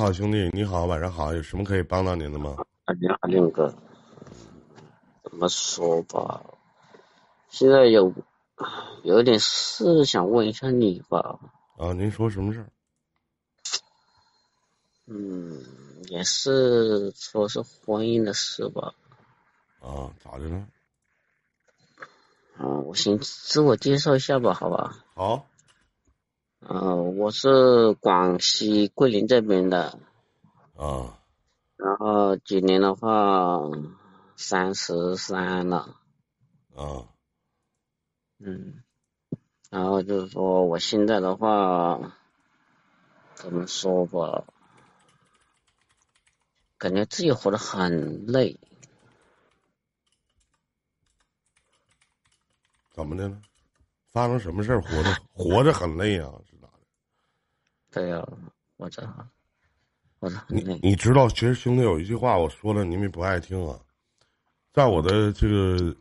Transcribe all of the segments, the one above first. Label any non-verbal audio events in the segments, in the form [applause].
好，兄弟，你好，晚上好，有什么可以帮到您的吗？啊，你好，亮哥，怎么说吧？现在有有点事想问一下你吧。啊，您说什么事儿？嗯，也是说是婚姻的事吧。啊，咋的了？嗯，我先自我介绍一下吧，好吧？好。嗯，我是广西桂林这边的。啊。然后今年的话，三十三了。啊。嗯。然后就是说，我现在的话，怎么说吧？感觉自己活得很累。怎么的了？发生什么事儿？活着活着很累啊？对呀，活着活着很累。你知道，其实兄弟有一句话，我说了，你们不爱听啊。在我的这个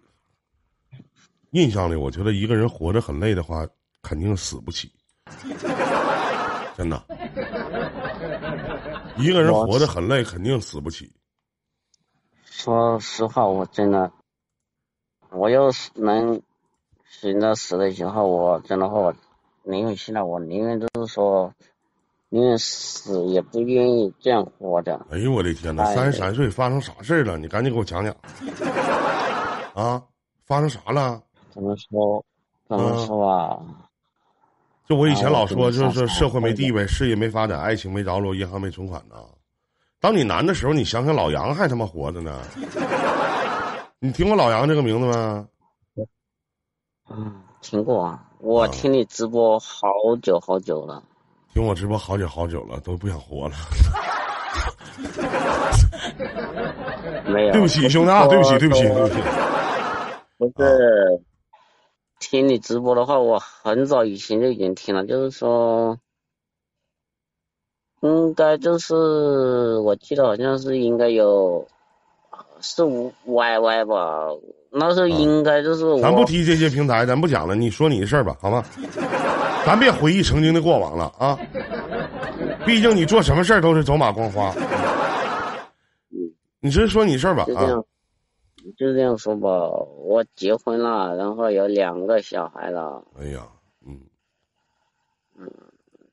印象里，我觉得一个人活着很累的话，肯定死不起。真的。一个人活着很累，肯定死不起。说实话，我真的，我要是能选择死的时候，我真的话，我宁愿现在我宁愿就是说，宁愿死也不愿意这样活着。哎呦我的天哪！三十三岁发生啥事儿了？你赶紧给我讲讲。[laughs] 啊，发生啥了？怎么说？怎么说啊？就我以前老说，就是社会没地位，事业没发展，爱情没着落，银行没存款呢。当你难的时候，你想想老杨还他妈活着呢。你听过老杨这个名字吗？嗯，听过啊。我听你直播好久好久了。听我直播好久好久了，都不想活了。[laughs] 没有。对不起，兄弟啊，对不起，对不起，对不起。不是。听你直播的话，我很早以前就已经听了，就是说，应该就是我记得好像是应该有四五 YY 吧，那时候应该就是咱不提这些平台，咱不讲了，你说你的事儿吧，好吗？咱别回忆曾经的过往了啊！毕竟你做什么事儿都是走马观花。你直接说你事儿吧啊！就这样说吧，我结婚了，然后有两个小孩了。哎呀，嗯，嗯，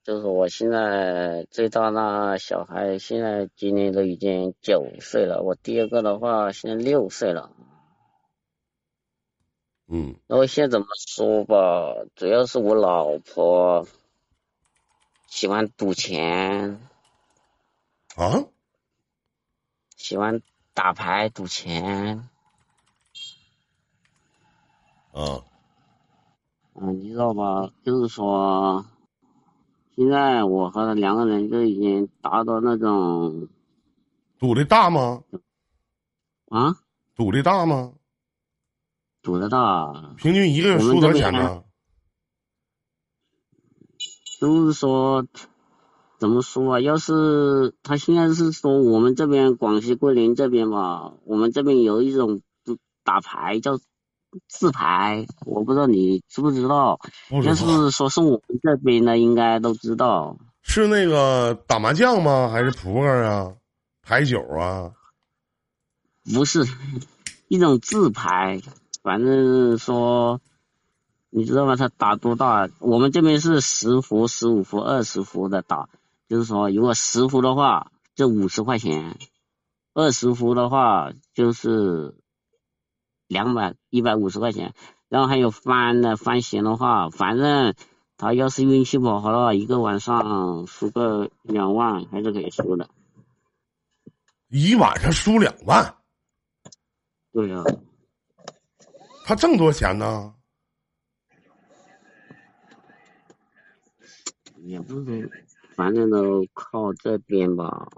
就是我现在最大那小孩现在今年都已经九岁了，我第二个的话现在六岁了。嗯，那我现在怎么说吧？主要是我老婆喜欢赌钱。啊？喜欢打牌赌钱。嗯，嗯，你知道吧？就是说，现在我和两个人就已经达到那种赌的大吗？啊？赌的大吗？赌的大。平均一个月输多少钱呢？就是说，怎么说啊？要是他现在是说我们这边广西桂林这边吧，我们这边有一种打牌叫。自牌，我不知道你知不知道。要是说是我们这边的，应该都知道。是那个打麻将吗？还是扑克啊？牌九啊？不是，一种自牌。反正说，你知道吗？他打多大？我们这边是十伏、十五伏、二十伏的打。就是说，如果十伏的话，就五十块钱；二十伏的话，就是。两百一百五十块钱，然后还有翻的翻闲的话，反正他要是运气不好的话，一个晚上输个两万还是可以输的。一晚上输两万？对呀。他挣多少钱呢？也不是，反正都靠这边吧。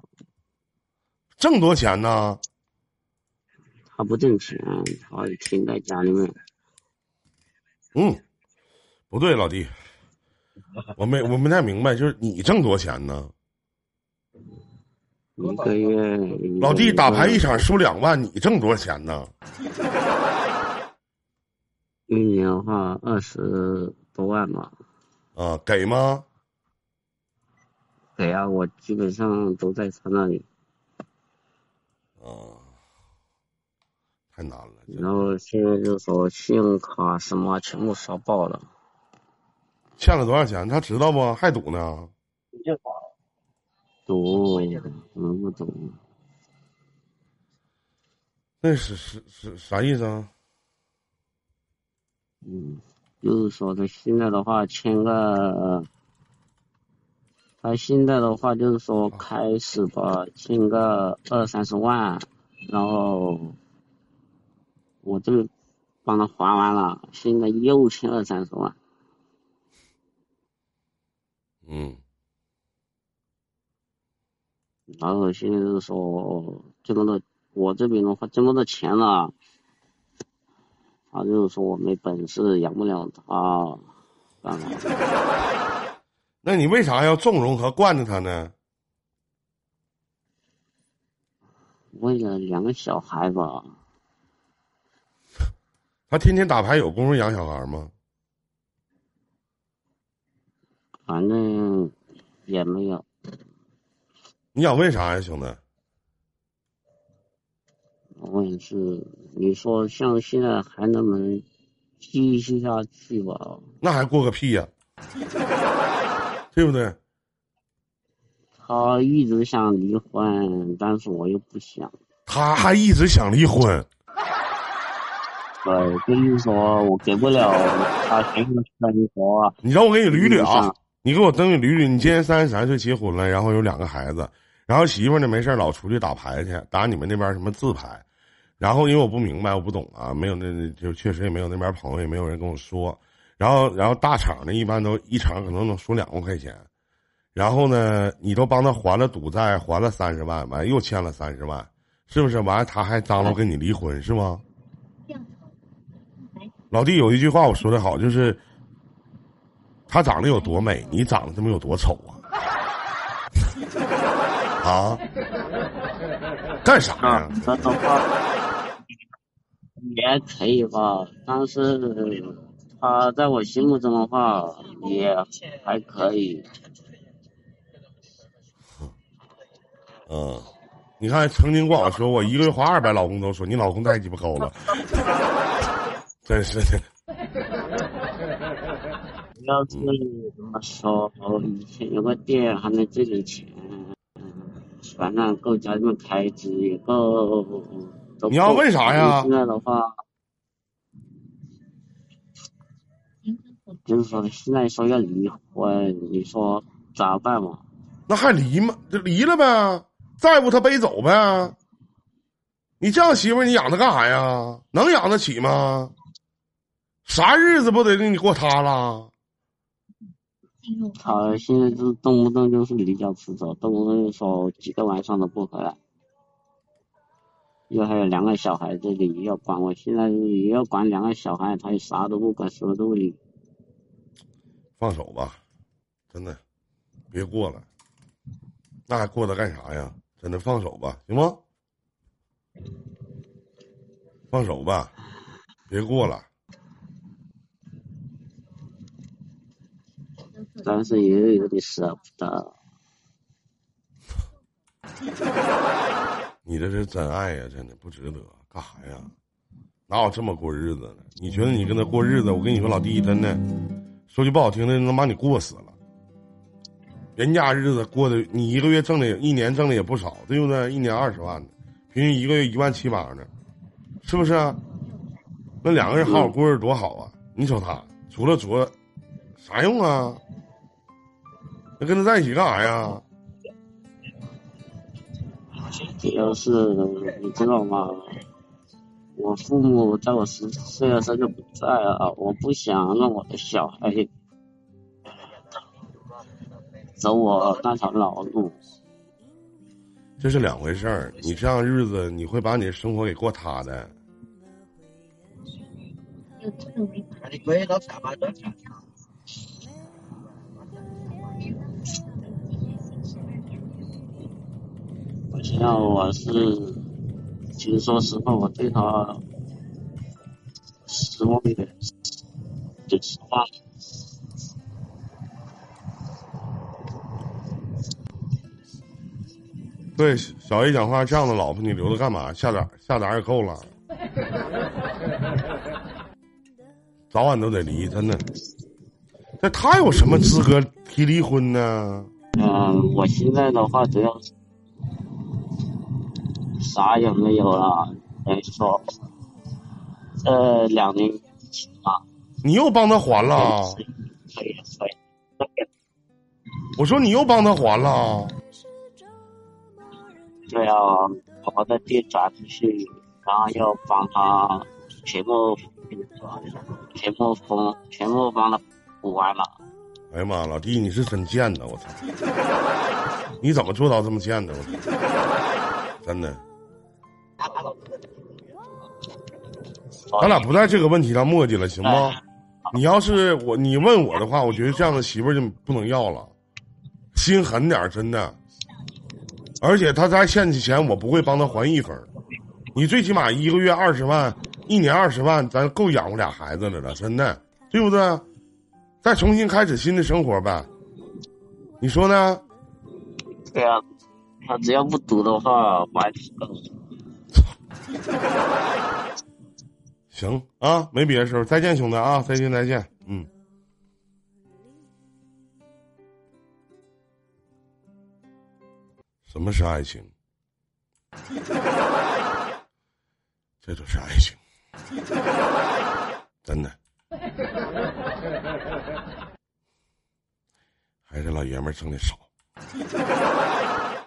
挣多少钱呢？他不挣钱，他停在家里面。嗯，不对，老弟，我没我没太明白，就是你挣多少钱呢？一个月。老弟打牌一场输两万，你挣多少钱呢？一年的话二十多万吧。啊，给吗？给啊，我基本上都在他那里。啊，太难了。然后现在就说信用卡什么全部刷爆了。欠了多少钱？他知道不？还赌呢？赌，怎么不赌？那是是是啥意思啊？嗯，就是说他现在的话签个，他现在的话就是说开始吧，签个二三十万，然后我这帮他还完了，现在又欠二三十万。嗯。然后现在就是说这么多，我这边的话这么多钱了，他就是说我没本事养不了他？[laughs] 那你为啥要纵容和惯着他呢？为了两个小孩吧。他天天打牌，有功夫养小孩吗？反正也没有。你想问啥呀，兄弟？问是你说像现在还能不能继续下去吧？那还过个屁呀，[laughs] 对不对？他一直想离婚，但是我又不想。他还一直想离婚。对，就是说我给不了他幸福生活。你让我给你捋捋啊！你给我等你捋捋。你今年三十三岁，结婚了，然后有两个孩子。然后媳妇呢没事老出去打牌去，打你们那边什么自牌，然后因为我不明白，我不懂啊，没有那就确实也没有那边朋友，也没有人跟我说。然后然后大厂呢一般都一场可能能输两万块钱，然后呢你都帮他还了赌债，还了三十万，完又欠了三十万，是不是？完了他还张罗跟你离婚是吗？老弟有一句话我说的好，就是他长得有多美，你长得他妈有多丑啊！啊，干啥呀？这的话也可以吧，但是他在我心目中的话也还可以。嗯，你看，曾经跟我说，我一个月花二百，老公都说你老公太鸡巴高了，真是的。要是怎么说，以前有个店还能挣点钱。反正够家里面开支也够。你要问啥呀？现在的话，就是说现在说要离婚，你说咋办嘛？那还离吗？就离了呗，债务他背走呗。你这样媳妇你养他干啥呀？能养得起吗？啥日子不得给你过塌了？他现在就动不动就是离家出走，动不动就说几个晚上都不回来，又还有两个小孩这里要管，我现在也要管两个小孩，他也啥都不管，什么都不理。放手吧，真的，别过了，那还过他干啥呀？真的放手吧，行吗？放手吧，别过了。但是也有点舍不得。[laughs] 你这是真爱呀，真的不值得，干啥呀？哪有这么过日子的？你觉得你跟他过日子？我跟你说，老弟，真的，说句不好听的，能把你过死了。人家日子过得，你一个月挣的，一年挣的也不少，对不对？一年二十万呢，平均一个月一万七八呢，是不是啊？那两个人好好过日子多好啊！你瞅他，除了作，啥用啊？那跟他在一起干啥呀？主要是你知道吗？我父母在我十四岁的时候就不在了，我不想让我的小孩走我那条老路。这是两回事儿，你这样日子你会把你的生活给过塌的。现在我是，其实说实话，我对他失望的，就实话。对，小 A 讲话，这样的老婆你留着干嘛？下点下点也够了，早晚都得离，真的。那他有什么资格提离婚呢？嗯，我现在的话主要啥也没有了，等于说，呃，两年啊。你又帮他还了？可以，可以。我说你又帮他还了？对啊，我的地转出去，然后又帮他全部全部封，全部帮他。补完了，哎呀妈，老弟，你是真贱呐！我操，你怎么做到这么贱的？我操，真的。咱俩不在这个问题上磨叽了，行吗？你要是我，你问我的话，我觉得这样的媳妇就不能要了，心狠点，真的。而且他在欠起钱，我不会帮他还一分。你最起码一个月二十万，一年二十万，咱够养活俩孩子的了，真的，对不对？再重新开始新的生活呗，你说呢？对啊，他只要不赌的话，我还 [laughs] 行啊，没别的事儿，再见，兄弟啊，再见，再见，嗯。什么是爱情？[laughs] 这就是爱情，真的。还是老爷们挣的少，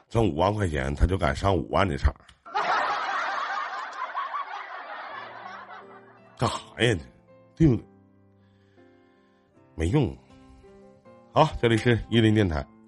挣五万块钱他就敢上五万的场，干啥呀？对不对？没用。好，这里是伊林电台。